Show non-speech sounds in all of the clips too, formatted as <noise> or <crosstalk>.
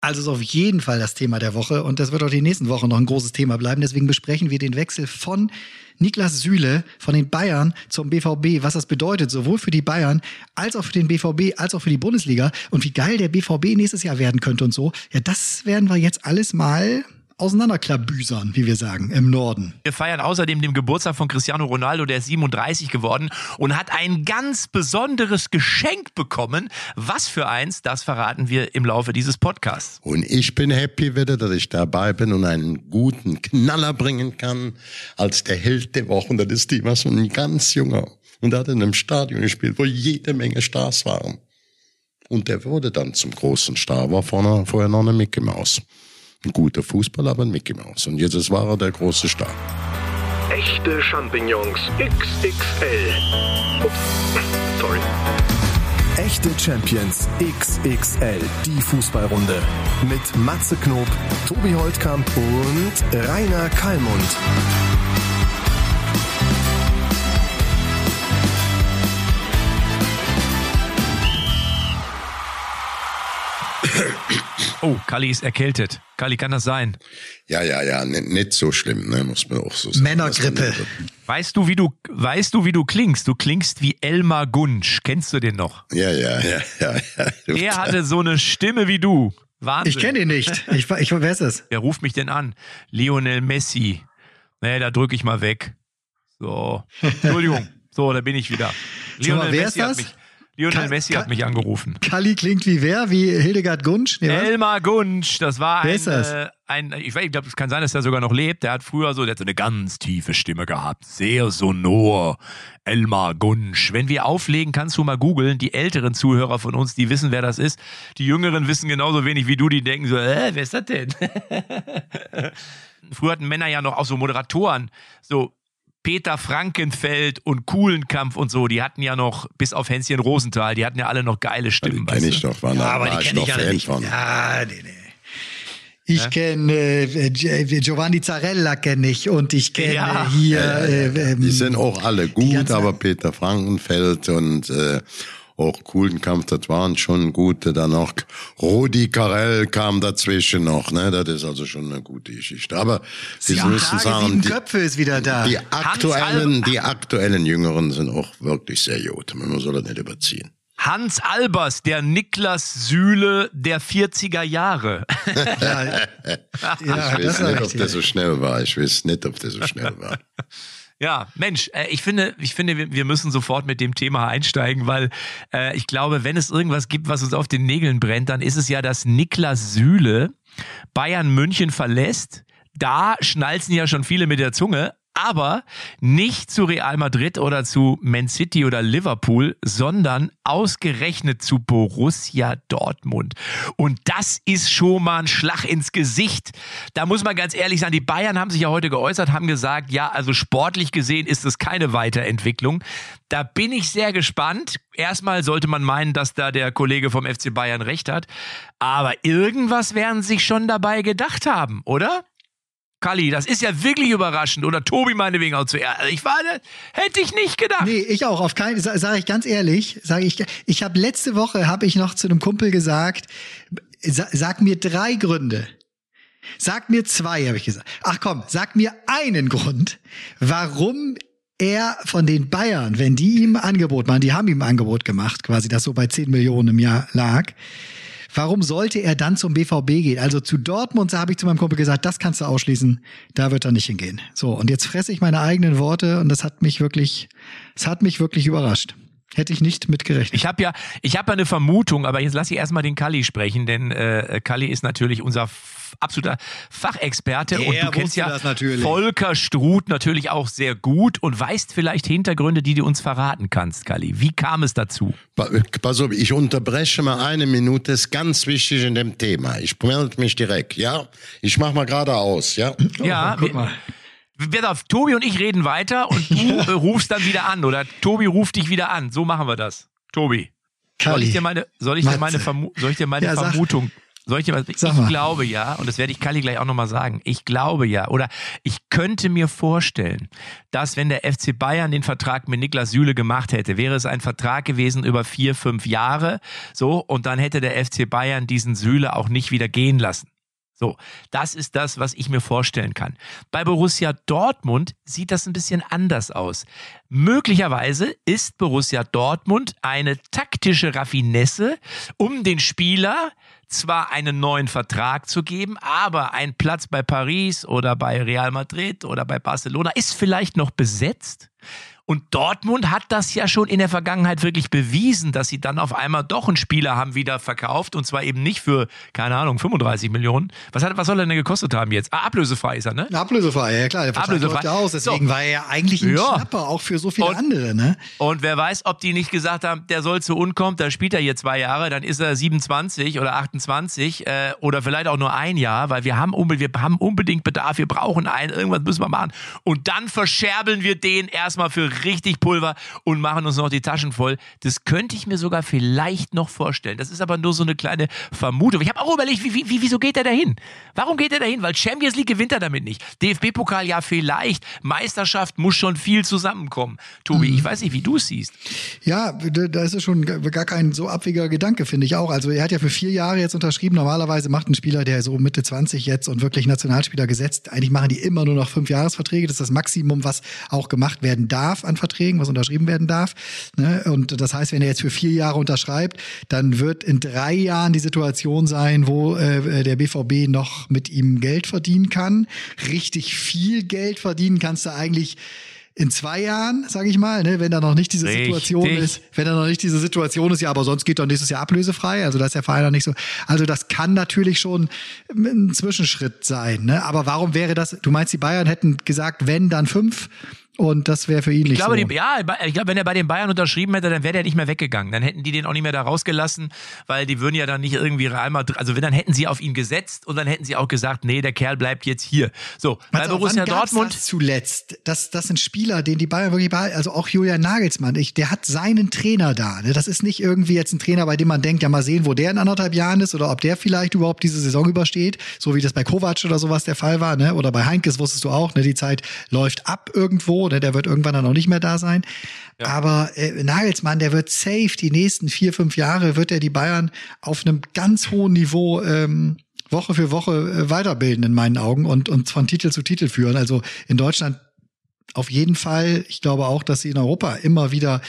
Also ist auf jeden Fall das Thema der Woche und das wird auch die nächsten Wochen noch ein großes Thema bleiben. Deswegen besprechen wir den Wechsel von Niklas Süle von den Bayern zum BVB, was das bedeutet, sowohl für die Bayern als auch für den BVB, als auch für die Bundesliga und wie geil der BVB nächstes Jahr werden könnte und so. Ja, das werden wir jetzt alles mal auseinanderklabüsern, wie wir sagen, im Norden. Wir feiern außerdem den Geburtstag von Cristiano Ronaldo, der ist 37 geworden und hat ein ganz besonderes Geschenk bekommen. Was für eins, das verraten wir im Laufe dieses Podcasts. Und ich bin happy wieder, dass ich dabei bin und einen guten Knaller bringen kann als der Held der Woche. Und das ist die, was ein ganz junger. Und er hat in einem Stadion gespielt, wo jede Menge Stars waren. Und der wurde dann zum großen Star, war vorher noch eine Mickey Maus. Ein guter Fußballer, aber ein Mickey Mouse. Und jetzt war er der große Star. Echte Champignons XXL. Ups, sorry. Echte Champions XXL, die Fußballrunde. Mit Matze Knob, Tobi Holtkamp und Rainer Kallmund. Oh, Kali ist erkältet. Kali, kann das sein? Ja, ja, ja, nicht, nicht so schlimm, ne, muss man auch so sagen. Männergrippe. Weißt du, wie du, weißt du, wie du klingst? Du klingst wie Elmar Gunsch. Kennst du den noch? Ja, ja, ja, ja. ja. Der hatte so eine Stimme wie du. Wahnsinn. Ich kenne ihn nicht. Ich, ich, wer ist es? Wer ruft mich denn an? Lionel Messi. Nee, da drücke ich mal weg. So. <laughs> Entschuldigung. So, da bin ich wieder. Lionel mal, wer Messi ist das? hat mich. Lionel Ka Messi Ka hat mich angerufen. Kali klingt wie wer? Wie Hildegard Gunsch? Nee? Elmar Gunsch, das war ein, das? Äh, ein ich, weiß, ich glaube, es kann sein, dass er sogar noch lebt. Der hat früher so, der hat so eine ganz tiefe Stimme gehabt, sehr sonor. Elmar Gunsch. Wenn wir auflegen, kannst du mal googeln. Die älteren Zuhörer von uns, die wissen, wer das ist. Die Jüngeren wissen genauso wenig wie du, die denken so, äh, wer ist das denn? <laughs> früher hatten Männer ja noch auch so Moderatoren, so Peter Frankenfeld und Kuhlenkampf und so, die hatten ja noch, bis auf Hänschen Rosenthal, die hatten ja alle noch geile Stimmen. Die kenne ich doch, war, Ja, war aber die ich kenne noch Fan nicht. von. Ja, nee, nee. Ich kenne äh, Gi- Giovanni Zarella kenne ich und ich kenne Ja. hier äh, ähm, Die sind auch alle gut, aber Peter Frankenfeld und äh, auch Kuhlenkampf, das waren schon gute. Dann noch Rudi Carell kam dazwischen noch, ne? Das ist also schon eine gute Geschichte. Aber Sie sieben müssen sagen, die, Köpfe ist wieder da. die aktuellen, die aktuellen Jüngeren sind auch wirklich sehr gut. Man soll das nicht überziehen. Hans Albers, der Niklas Süle der 40er Jahre. ja, <laughs> <laughs> ja, ich weiß nicht, ob der so schnell war. Ich weiß nicht, ob der so schnell war. <laughs> Ja, Mensch, äh, ich finde, ich finde, wir, wir müssen sofort mit dem Thema einsteigen, weil äh, ich glaube, wenn es irgendwas gibt, was uns auf den Nägeln brennt, dann ist es ja, dass Niklas Süle Bayern München verlässt. Da schnalzen ja schon viele mit der Zunge. Aber nicht zu Real Madrid oder zu Man City oder Liverpool, sondern ausgerechnet zu Borussia Dortmund. Und das ist schon mal ein Schlag ins Gesicht. Da muss man ganz ehrlich sagen, die Bayern haben sich ja heute geäußert, haben gesagt, ja, also sportlich gesehen ist es keine Weiterentwicklung. Da bin ich sehr gespannt. Erstmal sollte man meinen, dass da der Kollege vom FC Bayern recht hat. Aber irgendwas werden sich schon dabei gedacht haben, oder? Kali, das ist ja wirklich überraschend. Oder Tobi meinetwegen auch zuerst. Also Ich war, hätte ich nicht gedacht. Nee, ich auch. Auf keinen, sage ich ganz ehrlich, sage ich, ich habe letzte Woche habe ich noch zu einem Kumpel gesagt, sa, sag mir drei Gründe. Sag mir zwei, habe ich gesagt. Ach komm, sag mir einen Grund, warum er von den Bayern, wenn die ihm ein Angebot machen, die haben ihm ein Angebot gemacht, quasi, das so bei 10 Millionen im Jahr lag. Warum sollte er dann zum BVB gehen? Also zu Dortmund, da habe ich zu meinem Kumpel gesagt, das kannst du ausschließen, da wird er nicht hingehen. So, und jetzt fresse ich meine eigenen Worte und das hat mich wirklich, es hat mich wirklich überrascht. Hätte ich nicht mitgerechnet. Ich habe ja, ich habe ja eine Vermutung, aber jetzt lasse ich erstmal den Kalli sprechen, denn äh, Kalli ist natürlich unser absoluter Fachexperte Der und du kennst ja das natürlich. Volker Struth natürlich auch sehr gut und weißt vielleicht Hintergründe, die du uns verraten kannst, Kalli. Wie kam es dazu? Pa- Pass auf, ich unterbreche mal eine Minute, ist ganz wichtig in dem Thema. Ich melde mich direkt, ja? Ich mach mal gerade aus, ja? ja, guck wir- mal. Pass auf, Tobi und ich reden weiter und du <laughs> äh, rufst dann wieder an oder Tobi ruft dich wieder an. So machen wir das. Tobi. Soll Kalli. ich dir meine, soll ich dir meine, Vermu soll ich dir meine Ja. Vermutung Soll ich dir? Sag ich mal. glaube ja, und das werde ich Kalli gleich auch nochmal sagen. Ich glaube ja, oder ich könnte mir vorstellen, dass wenn der FC Bayern den Vertrag mit Niklas Süle gemacht hätte, wäre es ein Vertrag gewesen über vier, fünf Jahre, so, und dann hätte der FC Bayern diesen Süle auch nicht wieder gehen lassen. So, das ist das, was ich mir vorstellen kann. Bei Borussia Dortmund sieht das ein bisschen anders aus. Möglicherweise ist Borussia Dortmund eine taktische Raffinesse, um den Spieler zwar einen neuen Vertrag zu geben, aber ein Platz bei Paris oder bei Real Madrid oder bei Barcelona ist vielleicht noch besetzt. Und Dortmund hat das ja schon in der Vergangenheit wirklich bewiesen, dass sie dann auf einmal doch einen Spieler haben wieder verkauft und zwar eben nicht für, keine Ahnung, 35 Millionen. Was, hat, was soll er denn gekostet haben jetzt? Ah, ablösefrei ist er, ne? Ablösefrei, ja klar, der Vertrag Ablösefrei. läuft ja aus, deswegen So. war er ja eigentlich ein Ja. Schnapper, auch für so viele Und- andere, ne? Und wer weiß, ob die nicht gesagt haben, der soll zu uns kommen, da spielt er hier zwei Jahre, dann ist er 27 oder 28 äh, oder vielleicht auch nur ein Jahr, weil wir haben, wir haben unbedingt Bedarf, wir brauchen einen, irgendwas müssen wir machen. Und dann verscherbeln wir den erstmal für richtig Pulver und machen uns noch die Taschen voll. Das könnte ich mir sogar vielleicht noch vorstellen. Das ist aber nur so eine kleine Vermutung. Ich habe auch überlegt, wie, wie, wie, wieso geht er dahin? Warum geht er dahin? Weil Champions League gewinnt er damit nicht. DFB-Pokal ja vielleicht. Meisterschaft muss schon viel zusammenkommen. Tobi, ich weiß nicht, wie du es siehst. Ja, da ist es schon gar gar kein so abwegiger Gedanke, finde ich auch. Also er hat ja für vier Jahre jetzt unterschrieben. Normalerweise macht ein Spieler, der so Mitte 20 jetzt und wirklich Nationalspieler gesetzt, eigentlich machen die immer nur noch fünf Jahresverträge. Das ist das Maximum, was auch gemacht werden darf an Verträgen, was unterschrieben werden darf. Ne? Und das heißt, wenn er jetzt für vier Jahre unterschreibt, dann wird in drei Jahren die Situation sein, wo äh, der BVB noch mit ihm Geld verdienen kann. Richtig viel Geld verdienen kannst du eigentlich in zwei Jahren, sage ich mal, ne, wenn da noch nicht diese Richtig. Situation ist, wenn da noch nicht diese Situation ist, ja, aber sonst geht doch nächstes Jahr ablösefrei, also da ist der Verein noch nicht so. Also das kann natürlich schon ein Zwischenschritt sein, ne? Aber warum wäre das? Du meinst, die Bayern hätten gesagt, wenn dann fünf und das wäre für ihn Ich nicht glaube, so. die, ja, ich glaube, wenn er bei den Bayern unterschrieben hätte, dann wäre der nicht mehr weggegangen. Dann hätten die den auch nicht mehr da rausgelassen, weil die würden ja dann nicht irgendwie Madrid, also wenn, dann hätten sie auf ihn gesetzt und dann hätten sie auch gesagt, nee, der Kerl bleibt jetzt hier. So, bei Also, Borussia Dortmund. Das zuletzt, das, das sind Spieler, den die Bayern wirklich behalten, also auch Julian Nagelsmann, ich, der hat seinen Trainer da. Ne? Das ist nicht irgendwie jetzt ein Trainer, bei dem man denkt, ja mal sehen, wo der in anderthalb Jahren ist oder ob der vielleicht überhaupt diese Saison übersteht, so wie das bei Kovac oder sowas der Fall war, ne? oder bei Heinkes wusstest du auch, ne? die Zeit läuft ab irgendwo, ne? der wird irgendwann dann auch nicht mehr da sein. Aber äh, Nagelsmann, der wird safe die nächsten vier, fünf Jahre, wird er die Bayern auf einem ganz hohen Niveau ähm, Woche für Woche äh, weiterbilden in meinen Augen und, und von Titel zu Titel führen. Also in Deutschland auf jeden Fall. Ich glaube auch, dass sie in Europa immer wieder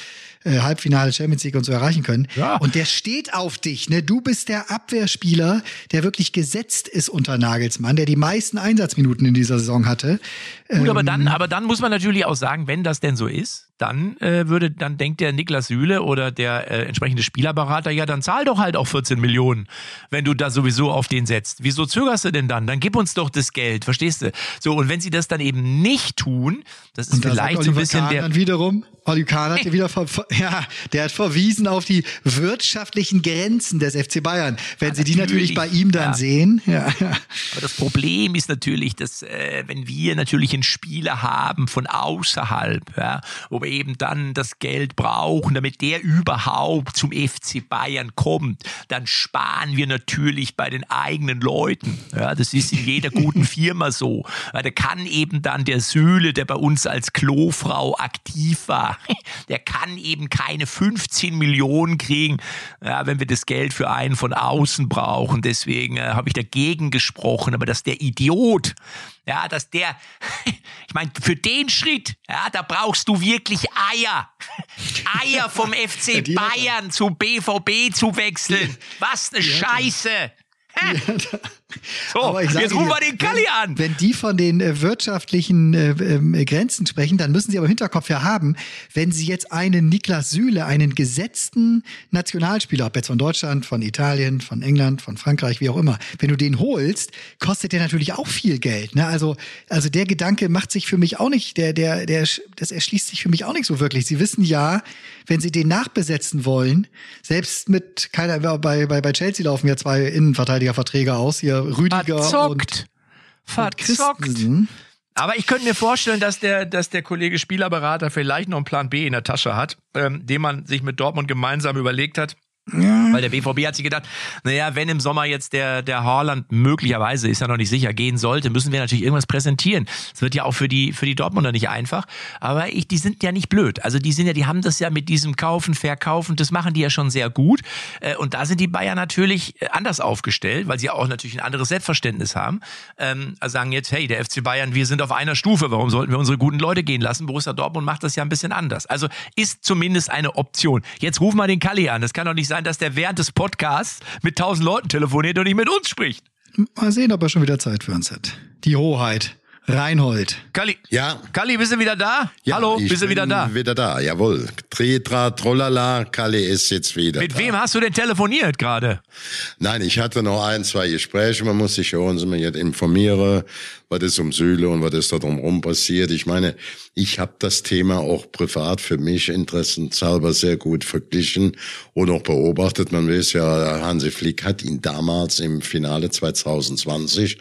äh, Halbfinale Champions League und so erreichen können. Ja. Und der steht auf dich. Ne? Du bist der Abwehrspieler, der wirklich gesetzt ist unter Nagelsmann, der die meisten Einsatzminuten in dieser Saison hatte. Gut, aber Ähm, dann, aber dann muss man natürlich auch sagen, wenn das denn so ist, dann äh, würde, dann denkt der Niklas Süle oder der äh, entsprechende Spielerberater, ja, dann zahl doch halt auch 14 Millionen, wenn du da sowieso auf den setzt. Wieso zögerst du denn dann? Dann gib uns doch das Geld, verstehst du? So, und wenn sie das dann eben nicht tun, das ist da vielleicht so ein Oliver bisschen Kahn der. dann wiederum, Oli Kahn hat <laughs> ja wieder, ver ja, der hat verwiesen auf die wirtschaftlichen Grenzen des FC Bayern. Wenn sie die natürlich bei ihm dann ja. sehen, ja, ja. Aber das Problem ist natürlich, dass äh, wenn wir natürlich einen Spieler haben von außerhalb, ja, wo wir eben dann das Geld brauchen, damit der überhaupt zum FC Bayern kommt, dann sparen wir natürlich bei den eigenen Leuten. Ja, das ist in jeder guten <laughs> Firma so. Ja, da kann eben dann der Sühle, der bei uns als Klofrau aktiv war, <laughs> der kann eben keine 15 Millionen kriegen, ja, wenn wir das Geld für einen von außen brauchen. Deswegen äh, habe ich dagegen gesprochen. Aber dass der Idiot, ja, dass der, <laughs> ich meine, für den Schritt, ja, da brauchst du wirklich Eier. <laughs> Eier vom FC die hat er. Bayern zum BVB zu wechseln. Was eine Scheiße. So, Aber sage jetzt rufen wir den Kalli an. Wenn die von den äh, wirtschaftlichen äh, ähm, Grenzen sprechen, dann müssen sie aber im Hinterkopf ja haben, wenn sie jetzt einen Niklas Süle, einen gesetzten Nationalspieler, ob jetzt von Deutschland, von Italien, von England, von Frankreich, wie auch immer, wenn du den holst, kostet der natürlich auch viel Geld. Ne? Also, also der Gedanke macht sich für mich auch nicht, der, der, der, das erschließt sich für mich auch nicht so wirklich. Sie wissen ja, wenn sie den nachbesetzen wollen, selbst mit keiner, bei, bei, bei Chelsea laufen ja zwei Innenverteidigerverträge aus, hier Rüdiger und Verzockt. Verzockt. Christensen. Aber ich könnte mir vorstellen, dass der, dass der Kollege Spielerberater vielleicht noch einen Plan B in der Tasche hat, ähm, den man sich mit Dortmund gemeinsam überlegt hat. Ja. Weil der BVB hat sich gedacht, naja, wenn im Sommer jetzt der, der Haaland möglicherweise, ist ja noch nicht sicher, gehen sollte, müssen wir natürlich irgendwas präsentieren. Es wird ja auch für die, für die Dortmunder nicht einfach. Aber ich, die sind ja nicht blöd. Also die sind ja, die haben das ja mit diesem Kaufen, Verkaufen, das machen die ja schon sehr gut. Äh, und da sind die Bayern natürlich äh, anders aufgestellt, weil sie auch natürlich ein anderes Selbstverständnis haben. Ähm, also sagen jetzt, hey, der FC Bayern, wir sind auf einer Stufe, warum sollten wir unsere guten Leute gehen lassen? Borussia Dortmund macht das ja ein bisschen anders. Also ist zumindest eine Option. Jetzt ruf mal den Kalli an. Das kann doch nicht sein, dass der während des Podcasts mit tausend Leuten telefoniert und nicht mit uns spricht. Mal sehen, ob er schon wieder Zeit für uns hat. Die Hoheit. Reinhold. Kalli. Ja. Kalli, bist du wieder da? Ja, Hallo, ich bist du wieder da? Wieder da, jawohl. Tritra, Trollala, Kalle ist jetzt wieder Mit da. wem hast du denn telefoniert gerade? Nein, ich hatte noch ein, zwei Gespräche. Man muss sich schon so jetzt informieren, was ist um Sühle und was ist da drumherum passiert. Ich meine, ich habe das Thema auch privat für mich interessenshalber sehr gut verglichen und auch beobachtet. Man weiß ja, Hansi Flick hat ihn damals im Finale 2020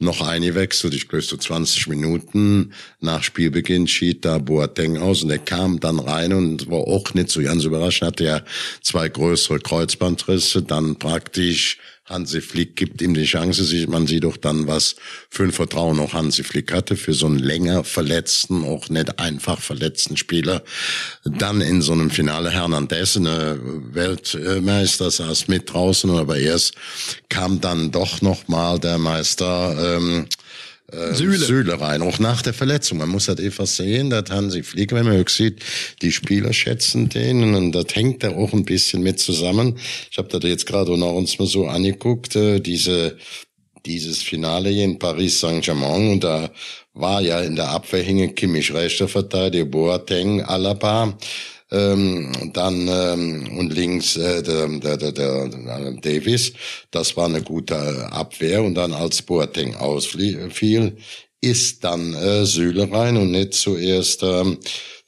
noch eingewechselt. Ich glaube, so 20 Minuten nach Spielbeginn schied da Boateng aus und er kam dann rein und war auch nicht so ganz überrascht. Hatte ja zwei größere Kreuzbandrisse, dann praktisch Hansi Flick gibt ihm die Chance. Man sieht doch dann, was für ein Vertrauen auch Hansi Flick hatte für so einen länger verletzten, auch nicht einfach verletzten Spieler. Dann in so einem Finale Hernandez, eine Weltmeister, saß mit draußen, aber erst kam dann doch noch mal der Meister ähm, äh, Süle. Süle rein, auch nach der Verletzung. Man muss halt einfach sehen, dass Hansi Flick, wenn man höchst sieht, die Spieler schätzen den und das hängt da auch ein bisschen mit zusammen. Ich habe da jetzt gerade noch uns mal so angeguckt, äh, diese dieses Finale hier in Paris Saint-Germain und da war ja in der Abwehr hingen Kimmich rechter Verteidiger, Boateng, Alaba, ähm, dann ähm, und links äh, der, der, der, der, Davis. Das war eine gute Abwehr. Und dann als Boateng ausfiel, ist dann äh, Süle rein und nicht zuerst ähm,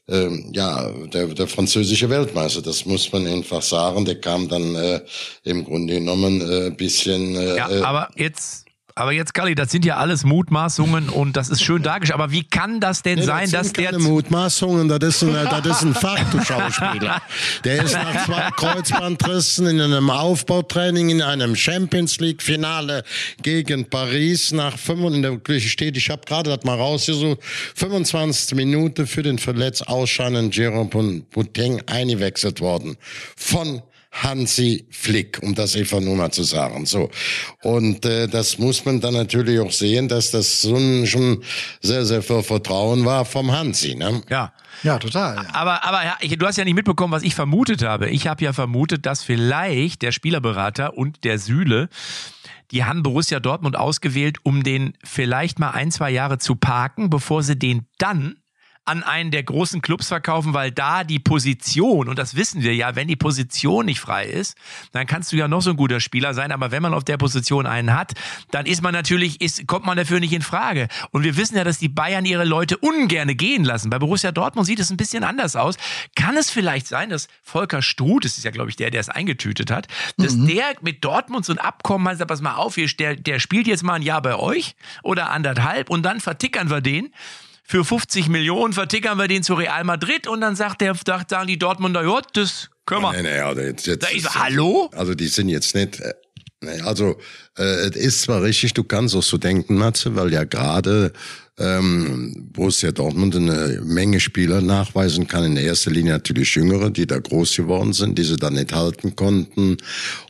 ähm, ja, der, der französische Weltmeister, das muss man einfach sagen, der kam dann äh, im Grunde genommen äh, ein bisschen äh, Ja, äh, aber jetzt, aber jetzt, Kalli, das sind ja alles Mutmaßungen und das ist schön dargestellt. Aber wie kann das denn Nee, sein, das dass sind der keine Mutmaßungen, das ist ein, das ist ein Fakt, du Schauspieler. Der ist nach zwei <laughs> Kreuzbandrissen in einem Aufbautraining in einem Champions League Finale gegen Paris nach 5 in der steht, ich habe gerade das mal rausgesucht, 25. Minute für den verletzt ausscheinenden Jerome Boateng eingewechselt worden von Hansi Flick, um das einfach nur mal zu sagen. So. Und äh, das muss man dann natürlich auch sehen, dass das so ein, schon sehr, sehr viel Vertrauen war vom Hansi. Ne? ja. Ja, total. Ja. Aber, aber du hast ja nicht mitbekommen, was ich vermutet habe. Ich habe ja vermutet, dass vielleicht der Spielerberater und der Süle, die haben Borussia Dortmund ausgewählt, um den vielleicht mal ein, zwei Jahre zu parken, bevor sie den dann an einen der großen Clubs verkaufen, weil da die Position, und das wissen wir ja, wenn die Position nicht frei ist, dann kannst du ja noch so ein guter Spieler sein, aber wenn man auf der Position einen hat, dann ist man natürlich, ist, kommt man dafür nicht in Frage. Und wir wissen ja, dass die Bayern ihre Leute ungerne gehen lassen. Bei Borussia Dortmund sieht es ein bisschen anders aus. Kann es vielleicht sein, dass Volker Struth, das ist ja, glaube ich, der, der es eingetütet hat, dass der mit Dortmund so ein Abkommen hat, sagt, pass mal auf, hier, der, der spielt jetzt mal ein Jahr bei euch oder anderthalb und dann vertickern wir den für 50 Millionen vertickern wir den zu Real Madrid und dann sagt der, sagen die Dortmunder, ja, das können wir. Nee, nee, also jetzt, jetzt, Da ist, hallo? Also die sind jetzt nicht. Äh, also äh, es ist zwar richtig, du kannst auch so denken, Matze, weil ja gerade ähm, Borussia Dortmund eine Menge Spieler nachweisen kann. In erster Linie natürlich Jüngere, die da groß geworden sind, die sie dann nicht halten konnten.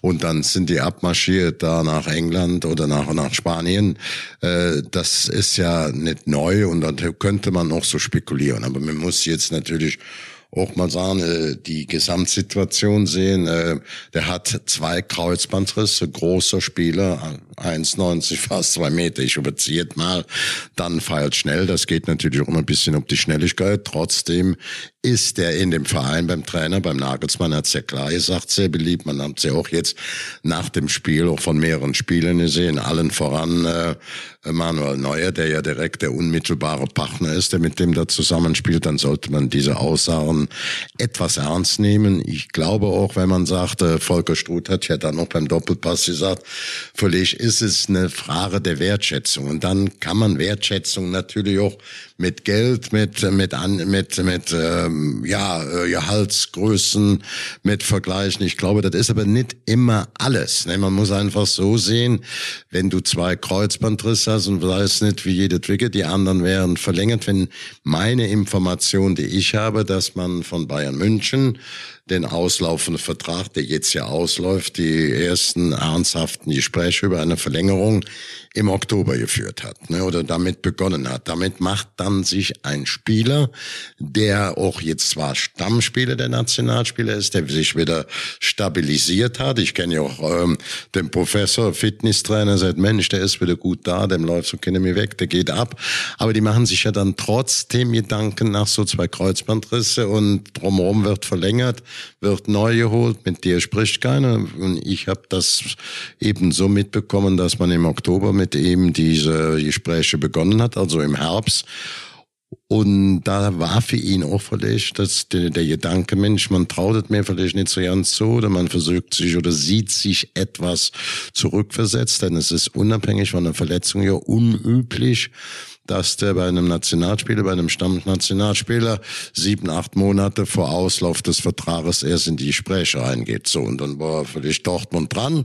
Und dann sind die abmarschiert da nach England oder nach, nach Spanien. Äh, das ist ja nicht neu und da könnte man auch so spekulieren. Aber man muss jetzt natürlich auch mal sagen, äh, die Gesamtsituation sehen. Äh, Der hat zwei Kreuzbandrisse, großer Spieler, 1,90, fast zwei Meter. Ich überziehe mal, dann feilt schnell. Das geht natürlich auch ein bisschen um die Schnelligkeit. Trotzdem ist er in dem Verein beim Trainer, beim Nagelsmann, hat's ja klar gesagt, sehr beliebt. Man hat ja auch jetzt nach dem Spiel auch von mehreren Spielen gesehen, allen voran äh, Manuel Neuer, der ja direkt der unmittelbare Partner ist, der mit dem da zusammenspielt, dann sollte man diese Aussagen etwas ernst nehmen. Ich glaube auch, wenn man sagt, äh, Volker Struth hat ja dann noch beim Doppelpass gesagt, völlig ist es eine Frage der Wertschätzung. Und dann kann man Wertschätzung natürlich auch mit Geld, mit mit an, mit mit äh, ähm, ja, äh, Gehaltsgrößen mit vergleichen. Ich glaube, das ist aber nicht immer alles. Ne? Man muss einfach so sehen, wenn du zwei Kreuzbandrisse hast und weißt nicht, wie jede Trigger, die anderen wären verlängert. Wenn meine Information, die ich habe, dass man von Bayern München den auslaufenden Vertrag, der jetzt ja ausläuft, die ersten ernsthaften Gespräche über eine Verlängerung im Oktober geführt hat ne, oder damit begonnen hat. Damit macht dann sich ein Spieler, der auch jetzt zwar Stammspieler der Nationalspieler ist, der sich wieder stabilisiert hat. Ich kenne ja auch ähm, den Professor, Fitnesstrainer, sagt, Mensch, der ist wieder gut da, dem läuft so keiner mehr weg, der geht ab. Aber die machen sich ja dann trotzdem Gedanken nach so zwei Kreuzbandrisse und drumherum wird verlängert, wird neu geholt, mit dir spricht keiner. Und ich habe das eben so mitbekommen, dass man im Oktober mit ihm diese Gespräche begonnen hat, also im Herbst. Und da war für ihn auch vielleicht dass der, der Gedanke, Mensch, man traut es mir vielleicht nicht so ganz zu oder man versucht sich oder sieht sich etwas zurückversetzt, denn es ist unabhängig von der Verletzung ja unüblich, dass der bei einem Nationalspieler, bei einem Stammnationalspieler sieben, acht Monate vor Auslauf des Vertrages erst in die Gespräche eingeht. So, und dann war vielleicht Dortmund dran.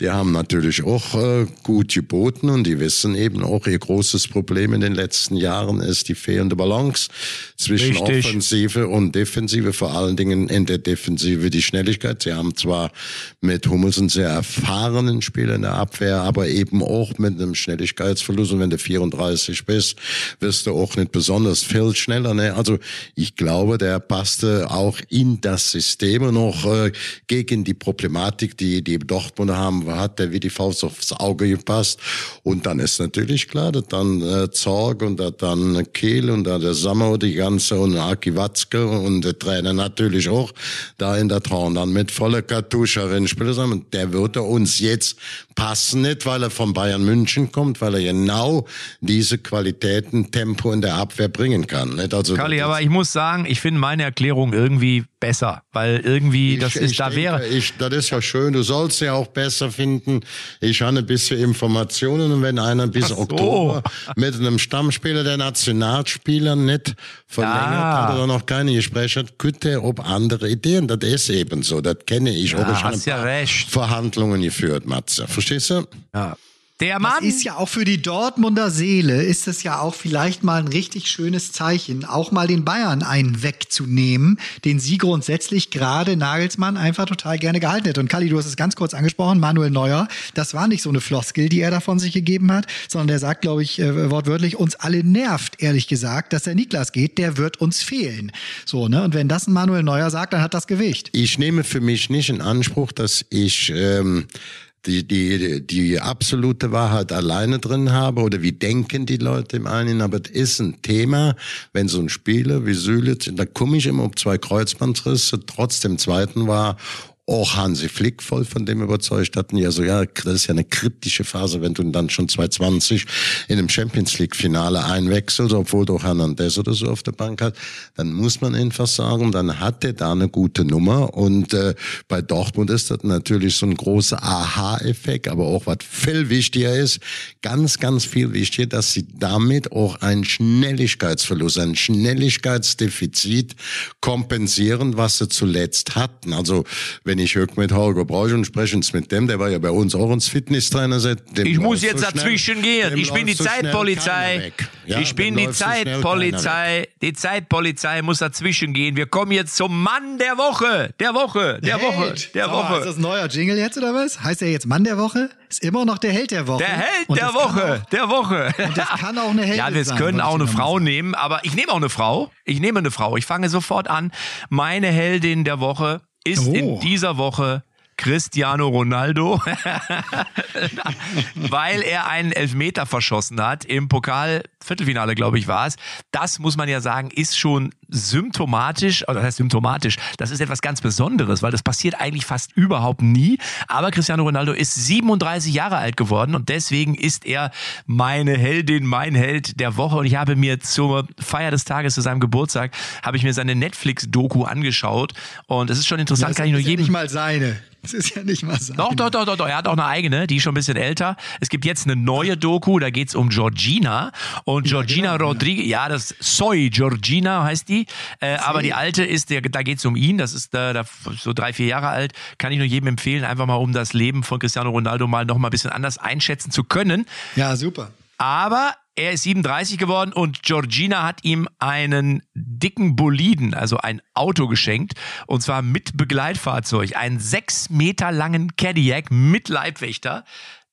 Die haben natürlich auch äh, gut geboten und die wissen eben auch, ihr großes Problem in den letzten Jahren ist die fehlende Balance zwischen Richtig. Offensive und Defensive, vor allen Dingen in der Defensive die Schnelligkeit. Sie haben zwar mit Hummels einen sehr erfahrenen Spieler in der Abwehr, aber eben auch mit einem Schnelligkeitsverlust. Und wenn du 34 bist, wirst du auch nicht besonders viel schneller. Ne? Also ich glaube, der passte auch in das System und auch äh, gegen die Problematik, die die Dortmunder haben, hat der wie die Faust aufs Auge gepasst. Und dann ist natürlich klar, dass dann äh, Zorg und dann Kehl und dann der Sammer, die ganze und Aki Watzke und der Trainer natürlich auch da in der Traum dann mit voller Kartusche spielen zusammen. Der würde uns jetzt passen nicht, weil er von Bayern München kommt, weil er genau diese Qualitäten, Tempo in der Abwehr bringen kann. Nicht? Also Kali, aber ich muss sagen, ich finde meine Erklärung irgendwie besser, weil irgendwie ich, das ist, da denke, wäre. Ich, das ist ja schön, du sollst ja auch besser finden. Ich habe ein bisschen Informationen und wenn einer bis so. Oktober mit einem Stammspieler der Nationalspieler nicht verlängert ja. hat oder noch keine Gespräche hat, könnte ob andere Ideen. Das ist eben so, das kenne ich. Ja, ich hast ja recht. Verhandlungen geführt, Matze. Verstehst du? Ja. Der Mann. Das ist ja auch für die Dortmunder Seele, ist es ja auch vielleicht mal ein richtig schönes Zeichen, auch mal den Bayern einen wegzunehmen, den sie grundsätzlich gerade Nagelsmann einfach total gerne gehalten hätte. Und Kali, du hast es ganz kurz angesprochen, Manuel Neuer, das war nicht so eine Floskel, die er da von sich gegeben hat, sondern der sagt, glaube ich, äh, wortwörtlich, uns alle nervt, ehrlich gesagt, dass der Niklas geht, der wird uns fehlen. So, ne? Und wenn das ein Manuel Neuer sagt, dann hat das Gewicht. Ich nehme für mich nicht in Anspruch, dass ich ähm, die, die, die absolute Wahrheit alleine drin habe? Oder wie denken die Leute im einen, aber es ist ein Thema, wenn so ein Spieler wie Süle, da komme ich immer um zwei Kreuzbandrisse, trotzdem zweiten war auch Hansi Flick voll von dem überzeugt hatten. Ja, so, ja, das ist ja eine kritische Phase, wenn du dann schon 2020 in einem Champions League Finale einwechselst, obwohl du Hernandez oder so auf der Bank hast, dann muss man einfach sagen, dann hat er da eine gute Nummer und äh, bei Dortmund ist das natürlich so ein großer Aha-Effekt, aber auch was viel wichtiger ist, ganz, ganz viel wichtiger, dass sie damit auch einen Schnelligkeitsverlust, ein Schnelligkeitsdefizit kompensieren, was sie zuletzt hatten. Also wenn wenn ich höre mit Holger Brausch und sprechen es mit dem, der war ja bei uns auch ins Fitnesstrainer. Dem ich muss jetzt so dazwischen gehen. Ich bin die so Zeitpolizei. Ja, ich bin die Zeitpolizei. So die Zeitpolizei muss dazwischen gehen. Wir kommen jetzt zum Mann der Woche. Der Woche. Der Held. Woche. Der Woche. Ist das ein neuer Jingle jetzt oder was? Heißt er jetzt Mann der Woche? Ist immer noch der Held der Woche. Der Held der Woche. Auch, der Woche. Und das kann auch eine Heldin sein. Ja, wir sein, können auch eine Frau nehmen, aber ich nehme auch eine Frau. Ich nehme eine Frau. Ich fange sofort an. Meine Heldin der Woche ist oh. in dieser Woche Cristiano Ronaldo, <laughs> weil er einen Elfmeter verschossen hat im Pokal Viertelfinale, glaube ich, war es. Das muss man ja sagen, ist schon symptomatisch, oder das heißt symptomatisch, das ist etwas ganz Besonderes, weil das passiert eigentlich fast überhaupt nie. Aber Cristiano Ronaldo ist 37 Jahre alt geworden und deswegen ist er meine Heldin, mein Held der Woche. Und ich habe mir zur Feier des Tages, zu seinem Geburtstag, habe ich mir seine Netflix-Doku angeschaut. Und es ist schon interessant, ja, kann ich nur jedem. Nicht mal seine. Das ist ja nicht mal sein. Doch, doch, doch, doch, doch. Er hat auch eine eigene, die ist schon ein bisschen älter. Es gibt jetzt eine neue Doku, da geht's um Georgina. Und Georgina genau, Rodriguez, ja, das Soy Georgina heißt die. Äh, aber die alte ist, der, da geht's um ihn. Das ist äh, da, so drei, vier Jahre alt. Kann ich nur jedem empfehlen, einfach mal um das Leben von Cristiano Ronaldo mal noch mal ein bisschen anders einschätzen zu können. Ja, super. Aber er ist 37 geworden und Georgina hat ihm einen dicken Boliden, also ein Auto geschenkt. Und zwar mit Begleitfahrzeug. Einen sechs Meter langen Cadillac mit Leibwächter.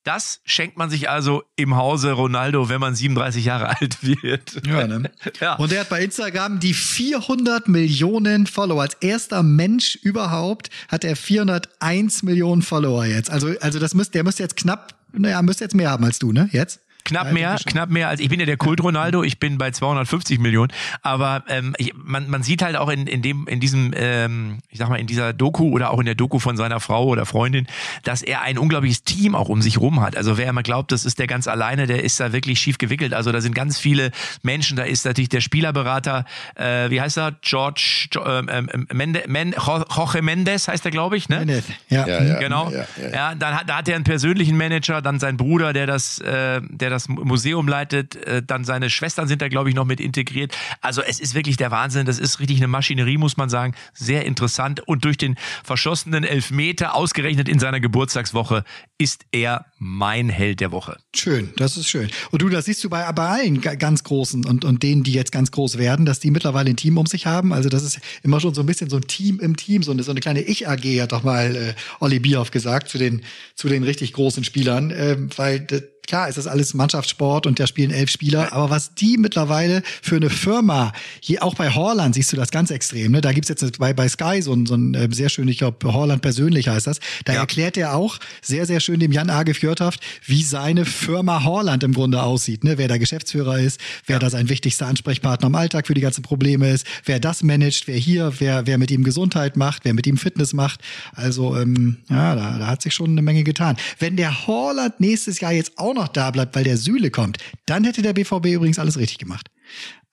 Das schenkt man sich also im Hause Ronaldo, wenn man 37 Jahre alt wird. Ja, ne? <laughs> Ja. Und er hat bei Instagram die 400 Millionen Follower. Als erster Mensch überhaupt hat er 401 Millionen Follower jetzt. Also, also das müsste, der müsste jetzt knapp, naja, müsste jetzt mehr haben als du, ne? Jetzt? Knapp mehr, knapp mehr als ich bin ja der Kult Ronaldo, ich bin bei 250 Millionen. Aber ähm, ich, man, man sieht halt auch in, in dem, in diesem, ähm, ich sag mal, in dieser Doku oder auch in der Doku von seiner Frau oder Freundin, dass er ein unglaubliches Team auch um sich rum hat. Also wer immer glaubt, das ist der ganz alleine, der ist da wirklich schief gewickelt. Also da sind ganz viele Menschen, da ist natürlich der Spielerberater, äh, wie heißt er? George Jo- ähm, ähm, Mende, Men, Jo- Jorge Mendes heißt er, glaube ich, ne? Ja. Ja, ja. Genau. Ja, Ja, ja, ja. dann hat, da hat er einen persönlichen Manager, dann sein Bruder, der das, äh, der das Museum leitet, äh, dann seine Schwestern sind da, glaube ich, noch mit integriert. Also es ist wirklich der Wahnsinn. Das ist richtig eine Maschinerie, muss man sagen. Sehr interessant. Und durch den verschossenen Elfmeter, ausgerechnet in seiner Geburtstagswoche, ist er mein Held der Woche. Schön, das ist schön. Und du, das siehst du bei, bei allen ga- ganz Großen und, und denen, die jetzt ganz groß werden, dass die mittlerweile ein Team um sich haben. Also das ist immer schon so ein bisschen so ein Team im Team, so eine, so eine kleine Ich-AG, hat doch mal äh, Olli Bierhoff gesagt, zu den, zu den richtig großen Spielern. Ähm, weil das, klar ist das alles Mannschaftssport und da spielen elf Spieler, aber was die mittlerweile für eine Firma, hier auch bei Horland siehst du das ganz extrem, ne? Da gibt's jetzt bei, bei Sky so ein, so ein äh, sehr schön, ich glaube, Horland persönlich heißt das. Da Ja. erklärt er auch sehr, sehr schön dem Jan Age Fjordhaft, wie seine Firma Horland im Grunde aussieht, ne? Wer der Geschäftsführer ist, wer da sein wichtigster Ansprechpartner im Alltag für die ganzen Probleme ist, wer das managt, wer hier, wer, wer mit ihm Gesundheit macht, wer mit ihm Fitness macht. Also, ähm, ja, da, da hat sich schon eine Menge getan. Wenn der Horland nächstes Jahr jetzt auch noch da bleibt, weil der Süle kommt, dann hätte der BVB übrigens alles richtig gemacht.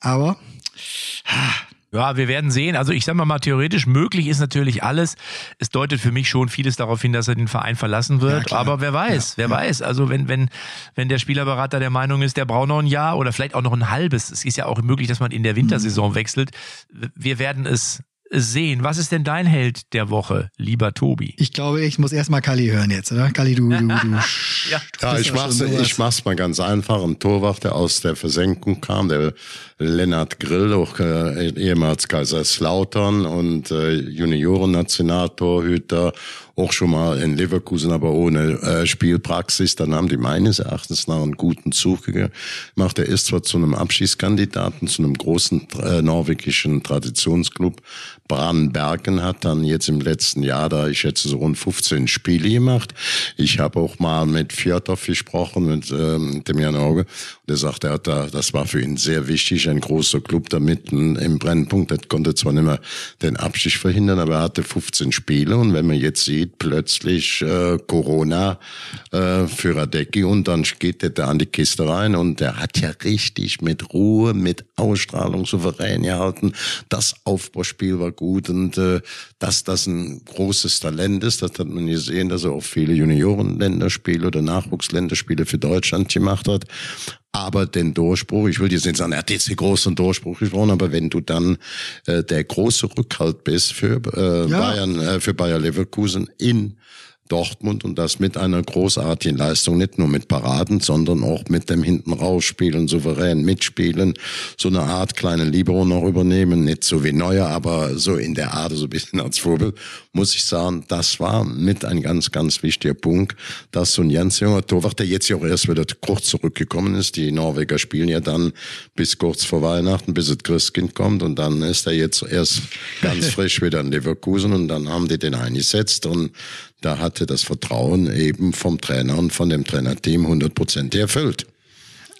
Aber Ja, wir werden sehen. Also ich sag mal mal, theoretisch möglich ist natürlich alles. Es deutet für mich schon vieles darauf hin, dass er den Verein verlassen Ja, wird. klar. Aber wer weiß, wer weiß. Also wenn, wenn, wenn der Spielerberater der Meinung ist, der braucht noch ein Jahr oder vielleicht auch noch ein halbes. Es ist ja auch möglich, dass man in der Wintersaison wechselt. Wir werden es sehen. Was ist denn dein Held der Woche, lieber Tobi? ich glaube, ich muss erst mal Kali hören jetzt, oder? Kali, du, du, du. <laughs> Ja. Ja, ich mach's, ich mach's mal ganz einfach. Ein Torwart, der aus der Versenkung kam, der Lennart Grill, auch äh, ehemals Kaiserslautern und äh, Junioren-Nationaltorhüter, auch schon mal in Leverkusen, aber ohne äh, Spielpraxis. Dann haben die meines Erachtens nach einen guten Zug gemacht. Er ist zwar zu einem Abschießkandidaten, zu einem großen äh, norwegischen Traditionsclub Brandenbergen, hat dann jetzt im letzten Jahr, da ich jetzt so rund 15 Spiele gemacht. Ich habe auch mal mit Fjordhoff gesprochen, mit ähm, dem Jan Auge. Und er sagt, er hat da, das war für ihn sehr wichtig, ein großer Club da mitten im Brennpunkt. Das konnte zwar nicht mehr den Abstich verhindern, aber er hatte 15 Spiele. Und wenn man jetzt sieht, plötzlich äh, Corona äh, für Radecki und dann geht der da an die Kiste rein und der hat ja richtig mit Ruhe, mit Ausstrahlung souverän gehalten. Das Aufbauspiel war gut und äh, dass das ein großes Talent ist, das hat man gesehen, dass er auch viele Juniorenländerspiele oder Nachwuchsländerspiele für Deutschland gemacht hat. Aber den Durchbruch, ich will jetzt nicht sagen, er hat jetzt den großen Durchbruch gesprochen, aber wenn du dann äh, der große Rückhalt bist für äh, Ja. Bayern, äh, für Bayer Leverkusen in Dortmund und das mit einer großartigen Leistung, nicht nur mit Paraden, sondern auch mit dem hinten rausspielen, souverän mitspielen, so eine Art kleine Libero noch übernehmen, nicht so wie Neuer, aber so in der Art, so ein bisschen als Vorbild, muss ich sagen, das war mit ein ganz, ganz wichtiger Punkt, dass so ein ganz junger Torwart, der jetzt ja auch erst wieder kurz zurückgekommen ist, die Norweger spielen ja dann bis kurz vor Weihnachten, bis das Christkind kommt und dann ist er jetzt erst ganz <laughs> frisch wieder in Leverkusen und dann haben die den eingesetzt und da hatte das Vertrauen eben vom Trainer und von dem Trainerteam hundertprozentig erfüllt.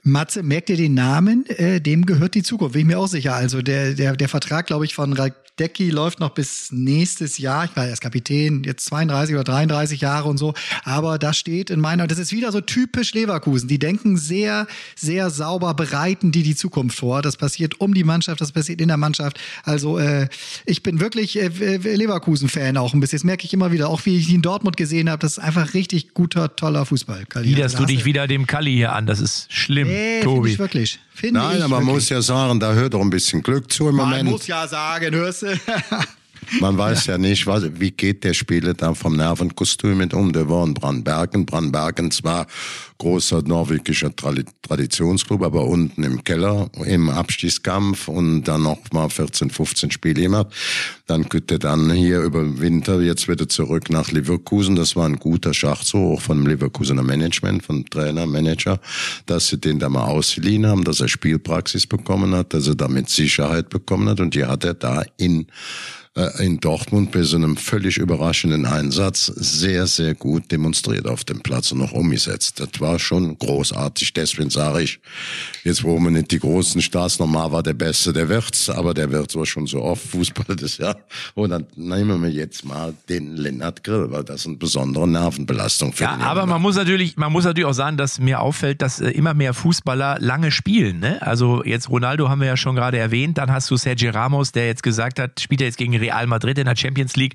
Matze, merkt ihr den Namen? Äh, dem gehört die Zukunft, bin ich mir auch sicher. Also der, der, der Vertrag, glaube ich, von Ra- Decky läuft noch bis nächstes Jahr. Ich war erst Kapitän, jetzt 32 oder 33 Jahre und so. Aber da steht in meiner, das ist wieder so typisch Leverkusen. Die denken sehr, sehr sauber, bereiten die die Zukunft vor. Das passiert um die Mannschaft, das passiert in der Mannschaft. Also äh, ich bin wirklich äh, Leverkusen-Fan auch ein bisschen. Das merke ich immer wieder, auch wie ich ihn in Dortmund gesehen habe. Das ist einfach richtig guter, toller Fußball. Widerst du dich wieder dem Kalli hier an? Das ist schlimm, nee, Tobi. Ich wirklich. Finde Nein, ich aber man muss ja sagen, da hört doch ein bisschen Glück zu im Man Moment. muss ja sagen, hörst du? <laughs> Man weiß ja, nicht, was, wie geht der Spieler da vom Nervenkostüm mit um. Der war in Brandbergen. Brandbergen zwar großer norwegischer Tradi- Traditionsclub, aber unten im Keller im Abstiegskampf und dann noch mal 14, 15 Spiele gemacht. Dann könnte dann hier über Winter jetzt wieder zurück nach Leverkusen. Das war ein guter Schachzug, auch vom Leverkusener Management, vom Trainer, Manager, dass sie den da mal ausgeliehen haben, dass er Spielpraxis bekommen hat, dass er damit Sicherheit bekommen hat und die hat er da in in Dortmund bei so einem völlig überraschenden Einsatz sehr, sehr gut demonstriert auf dem Platz und noch umgesetzt. Das war schon großartig. Deswegen sage ich, jetzt wo man nicht die großen Stars, normal war der Beste, der wird's, aber der wird so schon so oft Fußball des Jahr. Und dann nehmen wir jetzt mal den Lennart Grill, weil das eine besondere Nervenbelastung für Ja, aber man muss natürlich, man muss natürlich auch sagen, dass mir auffällt, dass äh, immer mehr Fußballer lange spielen. Ne? Also jetzt Ronaldo haben wir ja schon gerade erwähnt, dann hast du Sergio Ramos, der jetzt gesagt hat, spielt er jetzt gegen Real Madrid in der Champions League.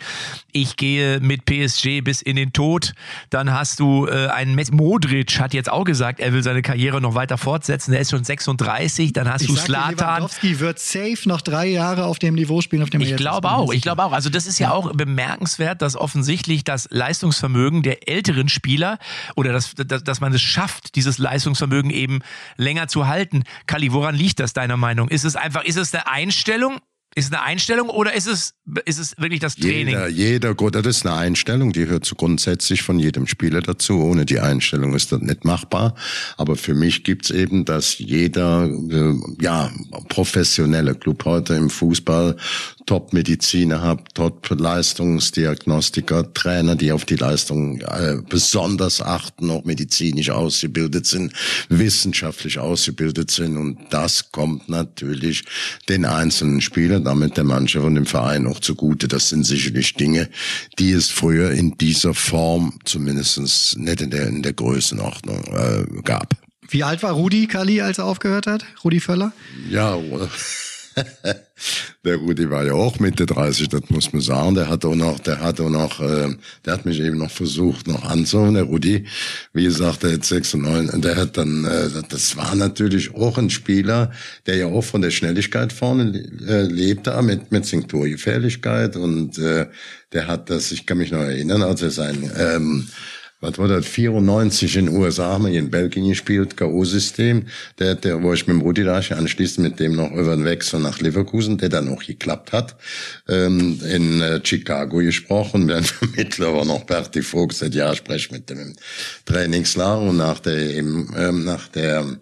Ich gehe mit PSG bis in den Tod. Dann hast du äh, einen Messi. Modric hat jetzt auch gesagt, er will seine Karriere noch weiter fortsetzen. Der ist schon 36. Dann hast Ich du Slatan. Lewandowski wird safe noch drei Jahre auf dem Niveau spielen, auf dem er Ich glaube auch, ich glaube auch. Also das ist ja auch bemerkenswert, dass offensichtlich das Leistungsvermögen der älteren Spieler oder dass, dass, dass man es schafft, dieses Leistungsvermögen eben länger zu halten. Kali, woran liegt das deiner Meinung? Ist es einfach, ist es eine Einstellung? Ist es eine Einstellung oder ist es, ist es wirklich das Training? Jeder, jeder, gut, das ist eine Einstellung, die hört so grundsätzlich von jedem Spieler dazu. Ohne die Einstellung ist das nicht machbar. Aber für mich gibt's eben, dass jeder äh, ja professionelle Club heute im Fußball Top-Mediziner hat, Top-Leistungsdiagnostiker, Trainer, die auf die Leistung äh, besonders achten, auch medizinisch ausgebildet sind, wissenschaftlich ausgebildet sind. Und das kommt natürlich den einzelnen Spielern, damit der Mannschaft und dem Verein auch zugute. Das sind sicherlich Dinge, die es früher in dieser Form zumindestens nicht in der, in der Größenordnung äh, gab. Wie alt war Rudi Kali, als er aufgehört hat? Rudi Völler? Ja, <laughs> der Rudi war ja auch Mitte 30, das muss man sagen. Der hat auch noch, der hat auch noch, äh, der hat mich eben noch versucht, noch anzuholen. Der Rudi, wie gesagt, der hat 96, und der hat dann, äh, das war natürlich auch ein Spieler, der ja auch von der Schnelligkeit vorne äh, lebte, mit, mit Torgefährlichkeit und äh, der hat das, ich kann mich noch erinnern, als er sein, ähm, was war das, 94 in den USA, haben wir in Belgien gespielt, K.O.-System, der, der, wo ich mit dem Rudi da anschließend mit dem noch über den Wechsel nach Leverkusen, der dann auch geklappt hat, ähm, in äh, Chicago gesprochen, wir Vermittler <laughs> war noch Berti Vogt, seit Jahr spreche mit dem Trainingslager. Und nach der, ähm, nach der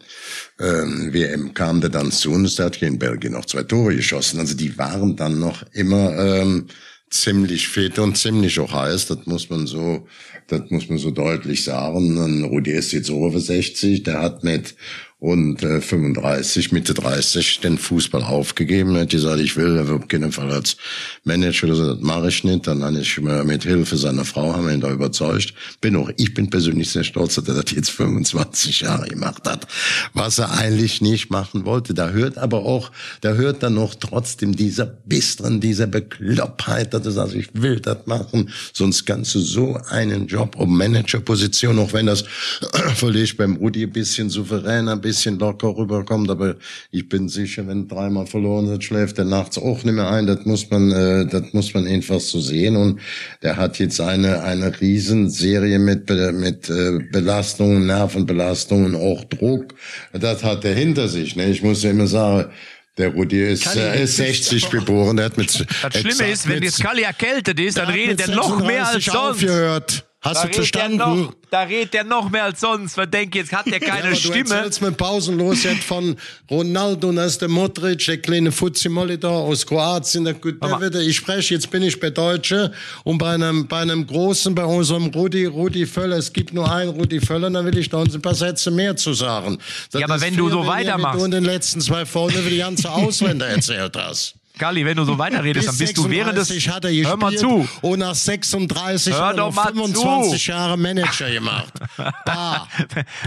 ähm, WM kam der dann zu uns, der hat hier in Belgien noch zwei Tore geschossen, also die waren dann noch immer, ähm, ziemlich fit und ziemlich auch heiß, das muss man so, das muss man so deutlich sagen. Und Rudi ist jetzt over 60, der hat mit und äh, 35, Mitte 30 den Fußball aufgegeben. Hat gesagt, ich will auf keinen Fall als Manager oder so, das mache ich nicht. Dann habe ich mir mit Hilfe seiner Frau haben ihn da überzeugt. Bin auch, ich bin persönlich sehr stolz, dass er das jetzt 25 Jahre gemacht hat. Was er eigentlich nicht machen wollte. Da hört aber auch, da hört dann noch trotzdem dieser Biss dran, dieser Bekloppheit, dass er sagt, ich will das machen. Sonst kannst du so einen Job um Managerposition, auch wenn das <clears throat> völlig beim Rudi ein bisschen souveräner, bisschen locker rüberkommt, aber ich bin sicher, wenn dreimal verloren wird, schläft er nachts auch nicht mehr ein. Das muss man, äh, das muss man einfach so sehen. Und der hat jetzt eine eine Riesenserie mit mit äh, Belastungen, Nervenbelastungen, auch Druck. Das hat er hinter sich. Ne? Ich muss ja immer sagen. Der Rudi ist, äh, ist 60 geboren, der hat mit Das Schlimme ist, wenn jetzt Kali erkältet ist, dann redet er noch mehr als sonst. Aufgehört. Hast Da du er verstanden? noch, da redet er noch mehr als sonst. Man denkt, jetzt hat er <laughs> keine Ja, aber Du Stimme. erzählst mir pausenlos jetzt von Ronaldo, und der Modric, der kleine Fuzzi-Molly da aus Kroatien, der gut, der wieder, ich spreche, jetzt bin ich bei Deutsche und bei einem, bei einem großen, bei unserem Rudi, Rudi Völler, es gibt nur einen Rudi Völler, dann will ich da uns ein paar Sätze mehr zu sagen. Das Ja, aber wenn du so weitermachst. Du in den letzten zwei Folgen über die ganze Ausländer erzählt hast. Kali, wenn du so weiterredest, dann Bis bist du während des. 36 hat er Hör mal zu. Und nach 36 Hör hat er doch noch mal 25 zu. Jahre Manager gemacht. <laughs> Bah.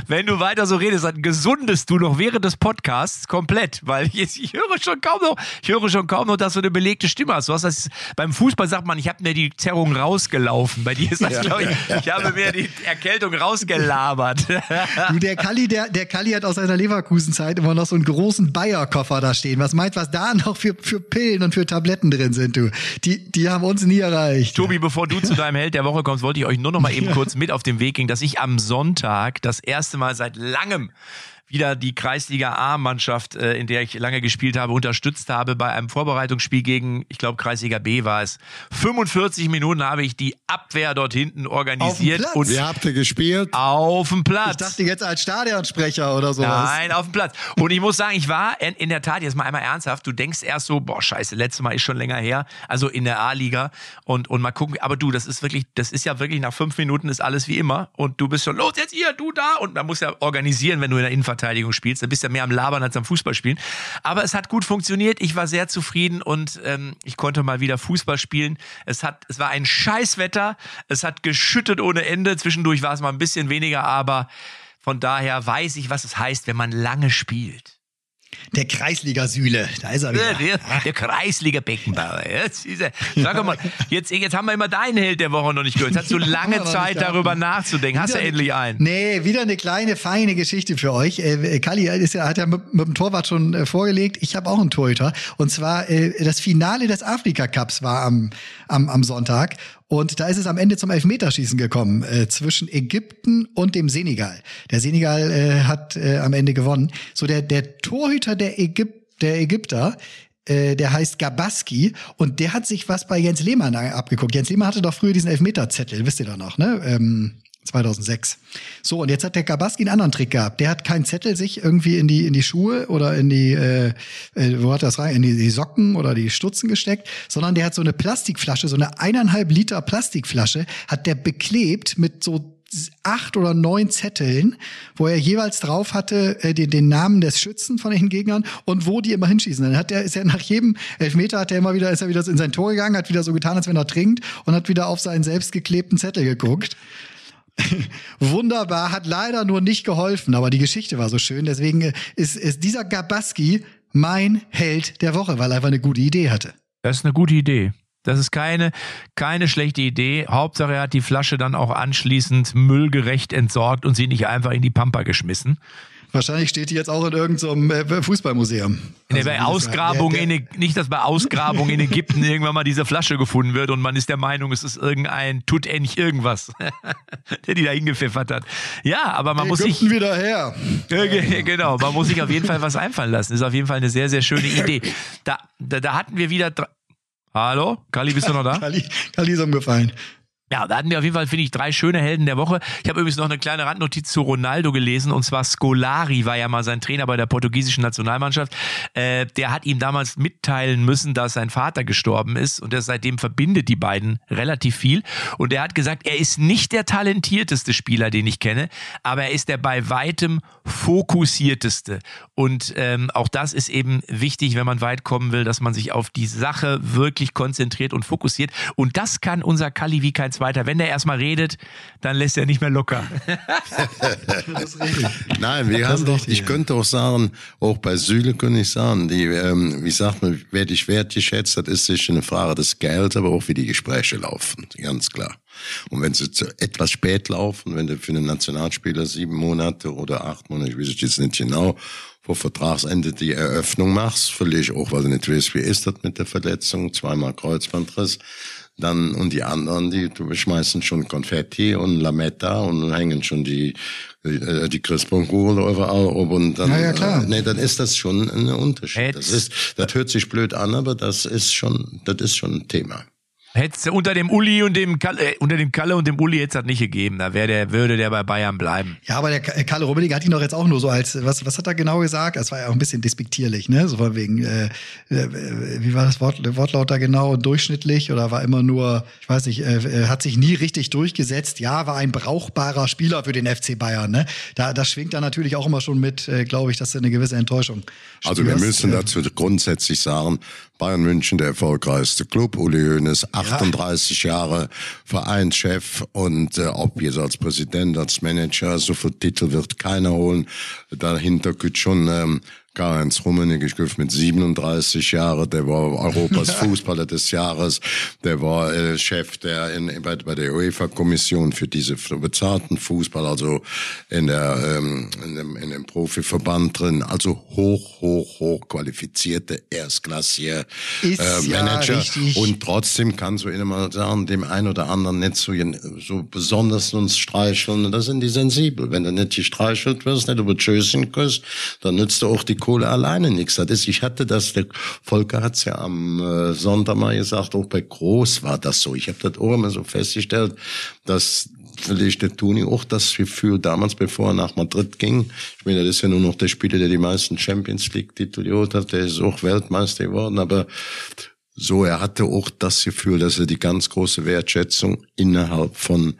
Wenn du weiter so redest, dann gesundest du noch während des Podcasts komplett, weil <laughs> jetzt, ich höre schon kaum noch, ich höre schon kaum noch, dass du eine belegte Stimme hast. Du hast das, beim Fußball sagt man, ich habe mir die Zerrung rausgelaufen. Bei dir ist das, glaube ich, ich habe mir die Erkältung rausgelabert. Du, der <laughs> Kalli, der, der Kalli hat aus seiner Leverkusen-Zeit immer noch so einen großen Bayer-Koffer da stehen. Was meinst du, was da noch für, für Pillen und für Tabletten drin sind, du? Die, die haben uns nie erreicht. Tobi, bevor du zu deinem Held der Woche kommst, wollte ich euch nur noch mal eben kurz mit auf den Weg gehen, dass ich am Sonntag das erste Mal seit langem wieder die Kreisliga A-Mannschaft, äh, in der ich lange gespielt habe, unterstützt habe bei einem Vorbereitungsspiel gegen, ich glaube, Kreisliga B war es. 45 Minuten habe ich die Abwehr dort hinten organisiert Platz? und Wie habt ihr gespielt? auf dem Platz. Ich dachte jetzt als Stadionsprecher oder sowas. Nein, auf dem Platz. Und ich muss sagen, ich war in, in der Tat, jetzt mal einmal ernsthaft, du denkst erst so, boah, scheiße, letztes Mal ist schon länger her, also in der A-Liga und, und mal gucken, aber du, das ist wirklich, das ist ja wirklich nach fünf Minuten ist alles wie immer und du bist schon, los jetzt hier, du da und man muss ja organisieren, wenn du in der Innenverteidigung spielst, da bist du ja mehr am Labern als am Fußballspielen. Aber es hat gut funktioniert, ich war sehr zufrieden und ähm, ich konnte mal wieder Fußball spielen. Es hat, es war ein Scheißwetter, es hat geschüttet ohne Ende, zwischendurch war es mal ein bisschen weniger, aber von daher weiß ich, was es heißt, wenn man lange spielt. Der Kreisliga-Sühle, da ist er Der, wieder. der, der Kreisliga Beckenbauer. Jetzt ist er. Sag mal, jetzt, jetzt haben wir immer deinen Held der Woche noch nicht gehört. Jetzt hast du lange <laughs> Zeit, darüber nachzudenken. Hast du Wieder- endlich einen? Nee, wieder eine kleine, feine Geschichte für euch. Äh, Kalli ist ja, hat ja mit, mit dem Torwart schon äh, vorgelegt. Ich habe auch einen Torhüter. Und zwar äh, das Finale des Afrika-Cups war am, am, am Sonntag. Und da ist es am Ende zum Elfmeterschießen gekommen äh, zwischen Ägypten und dem Senegal. Der Senegal äh, hat äh, am Ende gewonnen. So der, der Torhüter der, Ägyp der Ägypter, äh, der heißt Gabaski und der hat sich was bei Jens Lehmann abgeguckt. Jens Lehmann hatte doch früher diesen Elfmeterzettel, wisst ihr doch noch, ne? Ähm, 2006. So, und jetzt hat der Gabaski einen anderen Trick gehabt. Der hat keinen Zettel sich irgendwie in die, in die Schuhe oder in die, äh, äh, wo hat das rein? In die, die Socken oder die Stutzen gesteckt, sondern der hat so eine Plastikflasche, so eine eineinhalb Liter Plastikflasche, hat der beklebt mit so acht oder neun Zetteln, wo er jeweils drauf hatte äh, den, den Namen des Schützen von den Gegnern und wo die immer hinschießen. Dann hat er ist er nach jedem Elfmeter hat er immer wieder ist er wieder in sein Tor gegangen, hat wieder so getan, als wenn er trinkt und hat wieder auf seinen selbst geklebten Zettel geguckt. <laughs> Wunderbar, hat leider nur nicht geholfen, aber die Geschichte war so schön. Deswegen äh, ist, ist dieser Gabaski mein Held der Woche, weil er einfach eine gute Idee hatte. Das ist eine gute Idee. Das ist keine, keine schlechte Idee. Hauptsache, er hat die Flasche dann auch anschließend müllgerecht entsorgt und sie nicht einfach in die Pampa geschmissen. Wahrscheinlich steht die jetzt auch in irgendeinem äh, Fußballmuseum. Nee, Also, bei Ausgrabung der- der- in, nicht, dass bei Ausgrabung in Ägypten irgendwann mal diese Flasche gefunden wird und man ist der Meinung, es ist irgendein tut ähnlich irgendwas, <laughs> der die da hingepfeffert hat. Ja, aber man muss sich Ägypten wieder her. Ge- <laughs> Genau, man muss sich auf jeden Fall was einfallen lassen. Ist auf jeden Fall eine sehr, sehr schöne Idee. Da, da, da hatten wir wieder. Hallo? Kali, bist du noch da? Kali, Kali ist umgefallen. Ja, da hatten wir auf jeden Fall, finde ich, drei schöne Helden der Woche. Ich habe übrigens noch eine kleine Randnotiz zu Ronaldo gelesen und zwar Scolari war ja mal sein Trainer bei der portugiesischen Nationalmannschaft. Äh, der hat ihm damals mitteilen müssen, dass sein Vater gestorben ist und er seitdem verbindet die beiden relativ viel. Und er hat gesagt, er ist nicht der talentierteste Spieler, den ich kenne, aber er ist der bei weitem fokussierteste. Und ähm, auch das ist eben wichtig, wenn man weit kommen will, dass man sich auf die Sache wirklich konzentriert und fokussiert. Und das kann unser Kali wie kein zweiter. Wenn der erstmal redet, dann lässt er nicht mehr locker. <laughs> Nein, wir haben doch, ich könnte auch sagen, auch bei Süle könnte ich sagen, die, ähm, wie sagt man, wer dich wertgeschätzt hat, ist sicher eine Frage des Gelds, aber auch wie die Gespräche laufen, ganz klar. Und wenn sie zu etwas spät laufen, wenn du für einen Nationalspieler sieben Monate oder acht Monate, ich weiß es jetzt nicht genau, vor Vertragsende die Eröffnung machst, völlig auch, weil du nicht weißt, wie ist das mit der Verletzung, zweimal Kreuzbandriss, dann, und die anderen, die schmeißen schon Konfetti und Lametta und hängen schon die, äh, die Christbaumkugel überall oben und dann, Ja, ja, klar. Äh, nee, dann ist das schon ein Unterschied. Jetzt- Das ist, das hört sich blöd an, aber das ist schon, das ist schon ein Thema. Hätte unter dem Uli und dem Kalle, äh, unter dem Kalle und dem Uli hätte es das nicht gegeben. Da wäre der, würde der bei Bayern bleiben. Ja, aber der K- Kalle Rummenigge hat ihn doch jetzt auch nur so als, was, was hat er genau gesagt? Das war ja auch ein bisschen despektierlich, ne? So von wegen, äh, äh, wie war das Wort, Wortlaut da genau? Durchschnittlich oder war immer nur, ich weiß nicht, äh, äh, hat sich nie richtig durchgesetzt. Ja, war ein brauchbarer Spieler für den FC Bayern, ne? Da, das schwingt da natürlich auch immer schon mit, äh, glaube ich, dass du eine gewisse Enttäuschung Also wir spürst. müssen Äh, dazu grundsätzlich sagen, Bayern München der erfolgreichste Club, Uli Hoeneß, 38 Jahre Vereinschef und äh, ob jetzt als Präsident, als Manager, so viel Titel wird keiner holen. Dahinter gibt schon ähm, Karl-Heinz Rummenigge, ich glaube mit 37 Jahren, der war Europas <laughs> Fußballer des Jahres, der war äh, Chef der in, bei, bei der UEFA-Kommission für diese bezahlten Fußball, also in der ähm, in dem, in dem Profiverband drin, also hoch, hoch, hoch qualifizierte Erstklassier Ist äh, ja Manager richtig. und trotzdem kannst du immer mal sagen, dem einen oder anderen nicht so, so besonders uns streicheln, da sind die sensibel. Wenn du nicht gestreichelt wirst, nicht über Tschüsschen küsst, dann nützt du auch die Kohle alleine nichts. Das ist, ich hatte das, der Volker hat's ja am äh, Sonntag mal gesagt, auch bei Groß war das so. Ich habe das auch immer so festgestellt, dass vielleicht der Toni auch das Gefühl damals, bevor er nach Madrid ging. Ich meine, das ist ja nur noch der Spieler, der die meisten Champions League Titel geholt hat. Der ist auch Weltmeister geworden, aber so, er hatte auch das Gefühl, dass er die ganz große Wertschätzung innerhalb von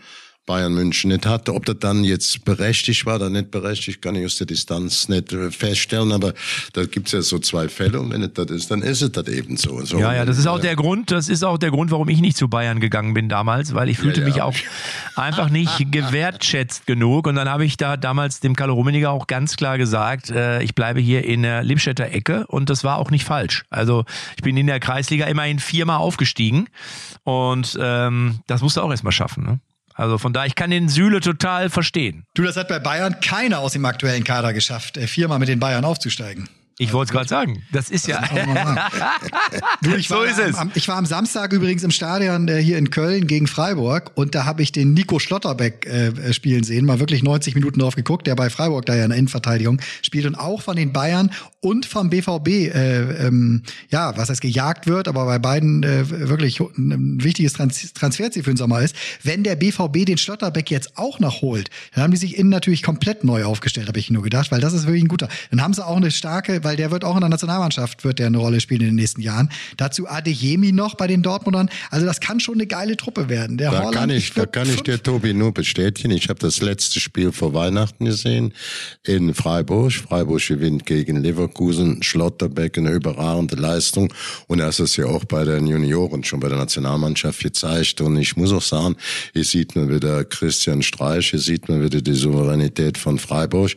Bayern München nicht hatte. Ob das dann jetzt berechtigt war oder nicht berechtigt, kann ich aus der Distanz nicht äh, feststellen. Aber da gibt's ja so zwei Fälle und wenn es das ist, dann ist es das eben so. so Ja, ja, das ist auch der Grund, das ist auch der Grund, warum ich nicht zu Bayern gegangen bin damals, weil ich fühlte ja. mich auch einfach nicht <laughs> gewertschätzt genug. Und dann habe ich da damals dem Kalle Rummeniger auch ganz klar gesagt, äh, ich bleibe hier in der Lippstädter Ecke und das war auch nicht falsch. Also ich bin in der Kreisliga immerhin viermal aufgestiegen und ähm, das musst du auch erstmal schaffen. Ne? Also von daher, ich kann den Süle total verstehen. Du, das hat bei Bayern keiner aus dem aktuellen Kader geschafft, äh, viermal mit den Bayern aufzusteigen. Ich wollte es gerade sagen. Das ist ja. Muss man sagen. Du, ich So ist am, es. Am, ich war am Samstag übrigens im Stadion äh, hier in Köln gegen Freiburg und da habe ich den Nico Schlotterbeck äh, äh, spielen sehen, mal wirklich 90 Minuten drauf geguckt, der bei Freiburg da ja in der Innenverteidigung spielt und auch von den Bayern und vom BVB, äh, ähm, ja, was heißt gejagt wird, aber bei beiden äh, wirklich ein wichtiges Trans Transferziel für den Sommer ist. Wenn der BVB den Schlotterbeck jetzt auch noch holt, dann haben die sich innen natürlich komplett neu aufgestellt, habe ich nur gedacht, weil das ist wirklich ein guter. Dann haben sie auch eine starke, weil der wird auch in der Nationalmannschaft, wird der eine Rolle spielen in den nächsten Jahren. Dazu Adeyemi noch bei den Dortmundern. Also das kann schon eine geile Truppe werden. Der Da kann ich, da kann ich dir, Tobi, nur bestätigen. Ich habe das letzte Spiel vor Weihnachten gesehen in Freiburg. Freiburg gewinnt gegen Leverkusen. Schlotterbeck eine überragende Leistung. Und er ist es ja auch bei den Junioren schon bei der Nationalmannschaft gezeigt. Und ich muss auch sagen, hier sieht man wieder Christian Streich, hier sieht man wieder die Souveränität von Freiburg,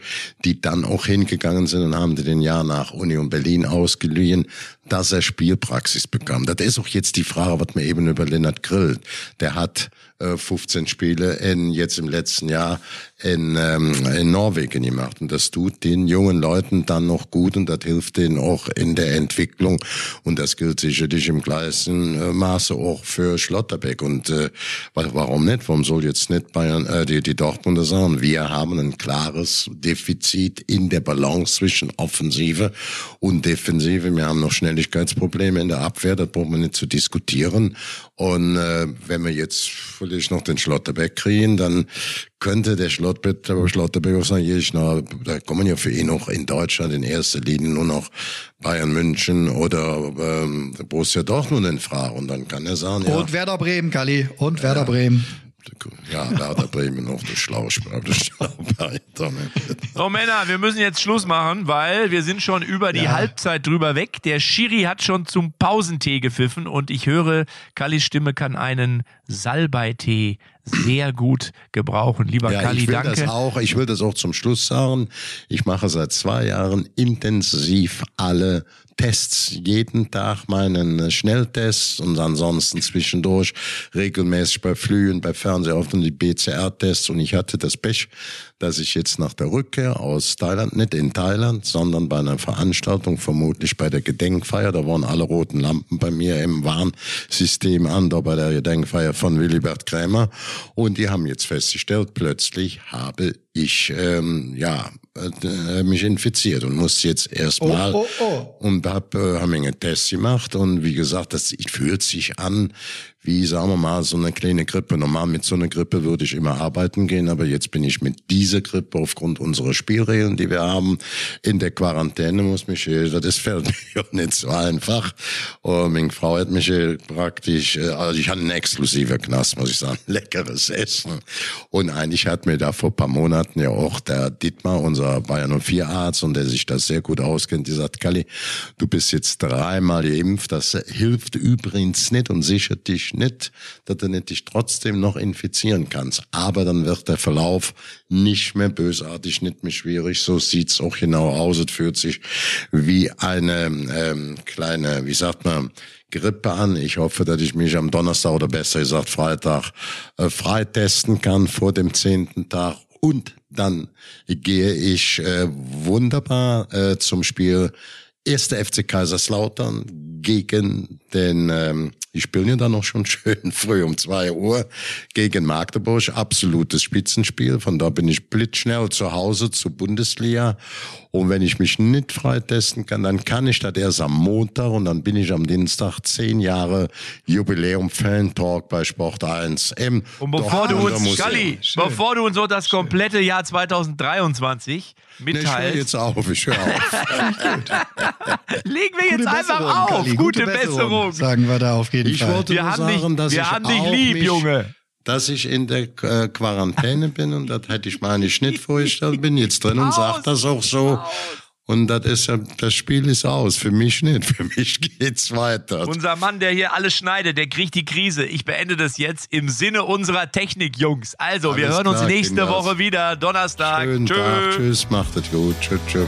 die dann auch hingegangen sind und haben die den Jahr nach Union Berlin ausgeliehen, dass er Spielpraxis bekam. Das ist auch jetzt die Frage, was man eben über Lennart Grill, der hat äh, 15 Spiele in, jetzt im letzten Jahr in, ähm, in Norwegen gemacht. Und das tut den jungen Leuten dann noch gut und das hilft denen auch in der Entwicklung. Und das gilt sicherlich im gleichen äh, Maße auch für Schlotterbeck. Und äh, wa- warum nicht? Warum soll jetzt nicht Bayern, äh, die, die Dortmunder sagen, wir haben ein klares Defizit in der Balance zwischen Offensive und Defensive. Wir haben noch Schnelligkeitsprobleme in der Abwehr, das braucht man nicht zu diskutieren. Und äh, wenn wir jetzt vielleicht noch den Schlotterbeck kriegen, dann könnte der Schlotterbeck, Schlotterbeck auch sagen, ich, na, da kommen ja für ihn noch in Deutschland in erster Linie nur noch Bayern München oder ähm, Borussia Dortmund in Frage. Und dann kann er sagen, ja, Und Werder Bremen, Kali. Und Werder Bremen. Ja, Werder Bremen noch der. Ne? So Männer, wir müssen jetzt Schluss machen, weil wir sind schon über die Halbzeit drüber weg. Der Schiri hat schon zum Pausentee gepfiffen und ich höre, Kallis Stimme kann einen Salbeitee sehr gut gebrauchen. Lieber Ja, Kalli, ich will danke. das auch. Ich will das auch zum Schluss sagen. Ich mache seit zwei Jahren intensiv alle Tests, jeden Tag meinen Schnelltests und ansonsten zwischendurch regelmäßig bei Flügen, bei Fernsehaufnahmen die BCR-Tests und ich hatte das Pech, dass ich jetzt nach der Rückkehr aus Thailand, nicht in Thailand, sondern bei einer Veranstaltung, vermutlich bei der Gedenkfeier, da waren alle roten Lampen bei mir im Warnsystem an, da bei der Gedenkfeier von Willibert Krämer. Und die haben jetzt festgestellt, plötzlich habe ich ähm, ja äh, mich infiziert und musste jetzt erstmal Oh, oh, oh. und hab äh, haben eine Tests gemacht und wie gesagt, das fühlt sich an wie, sagen wir mal, so eine kleine Grippe. Normal mit so einer Grippe würde ich immer arbeiten gehen, aber jetzt bin ich mit dieser Grippe aufgrund unserer Spielregeln, die wir haben, in der Quarantäne muss mich, <laughs> das fällt mir nicht so einfach. Und meine Frau hat mich praktisch, äh, also ich hatte einen exklusiven Knast, muss ich sagen, <laughs> leckeres Essen. Und eigentlich hat mir da vor ein paar Monaten ja auch der Dietmar, unser Bayern 04 Arzt, und der sich da sehr gut auskennt, die sagt, Kalli, du bist jetzt dreimal geimpft, das hilft übrigens nicht und sichert dich nicht, dass du dich trotzdem noch infizieren kannst. Aber dann wird der Verlauf nicht mehr bösartig, nicht mehr schwierig. So sieht's auch genau aus. Es fühlt sich wie eine ähm, kleine, wie sagt man, Grippe an. Ich hoffe, dass ich mich am Donnerstag oder besser gesagt Freitag äh, freitesten kann vor dem zehnten Tag. Und dann gehe ich äh, wunderbar äh, zum Spiel 1. FC Kaiserslautern gegen den ähm, die spielen ja dann noch schon <laughs> schön früh um zwei Uhr gegen Magdeburg. Absolutes Spitzenspiel. Von da bin ich blitzschnell zu Hause zur Bundesliga. Und wenn ich mich nicht freitesten kann, dann kann ich das erst am Montag und dann bin ich am Dienstag zehn Jahre Jubiläum Fan Talk bei Sport 1 M. Und bevor du uns, Schalli, bevor du uns so das komplette Jahr 2023 mitteilst. Nee, ich jetzt auf, ich höre auf. <laughs> Legen wir jetzt einfach auf. Gute, gute Besserung, Besserung. Sagen wir da auf jeden ich Fall. Wollte wir nur haben sagen, dich, dass wir ich haben dich auch lieb, mich, Junge. Dass ich in der äh, Quarantäne bin und das hätte ich mir nicht vorgestellt, bin jetzt drin und sage das auch so. Und das ist ja, das Spiel ist aus. Für mich nicht. <laughs> Für mich geht's weiter. Unser Mann, der hier alles schneidet, der kriegt die Krise. Ich beende das jetzt im Sinne unserer Technik, Jungs. Also, Alles wir hören uns klar, nächste Kinders. Woche wieder. Donnerstag. Schönen Tschö. Tag. Tschüss. Macht es gut. Tschüss. Tschüss.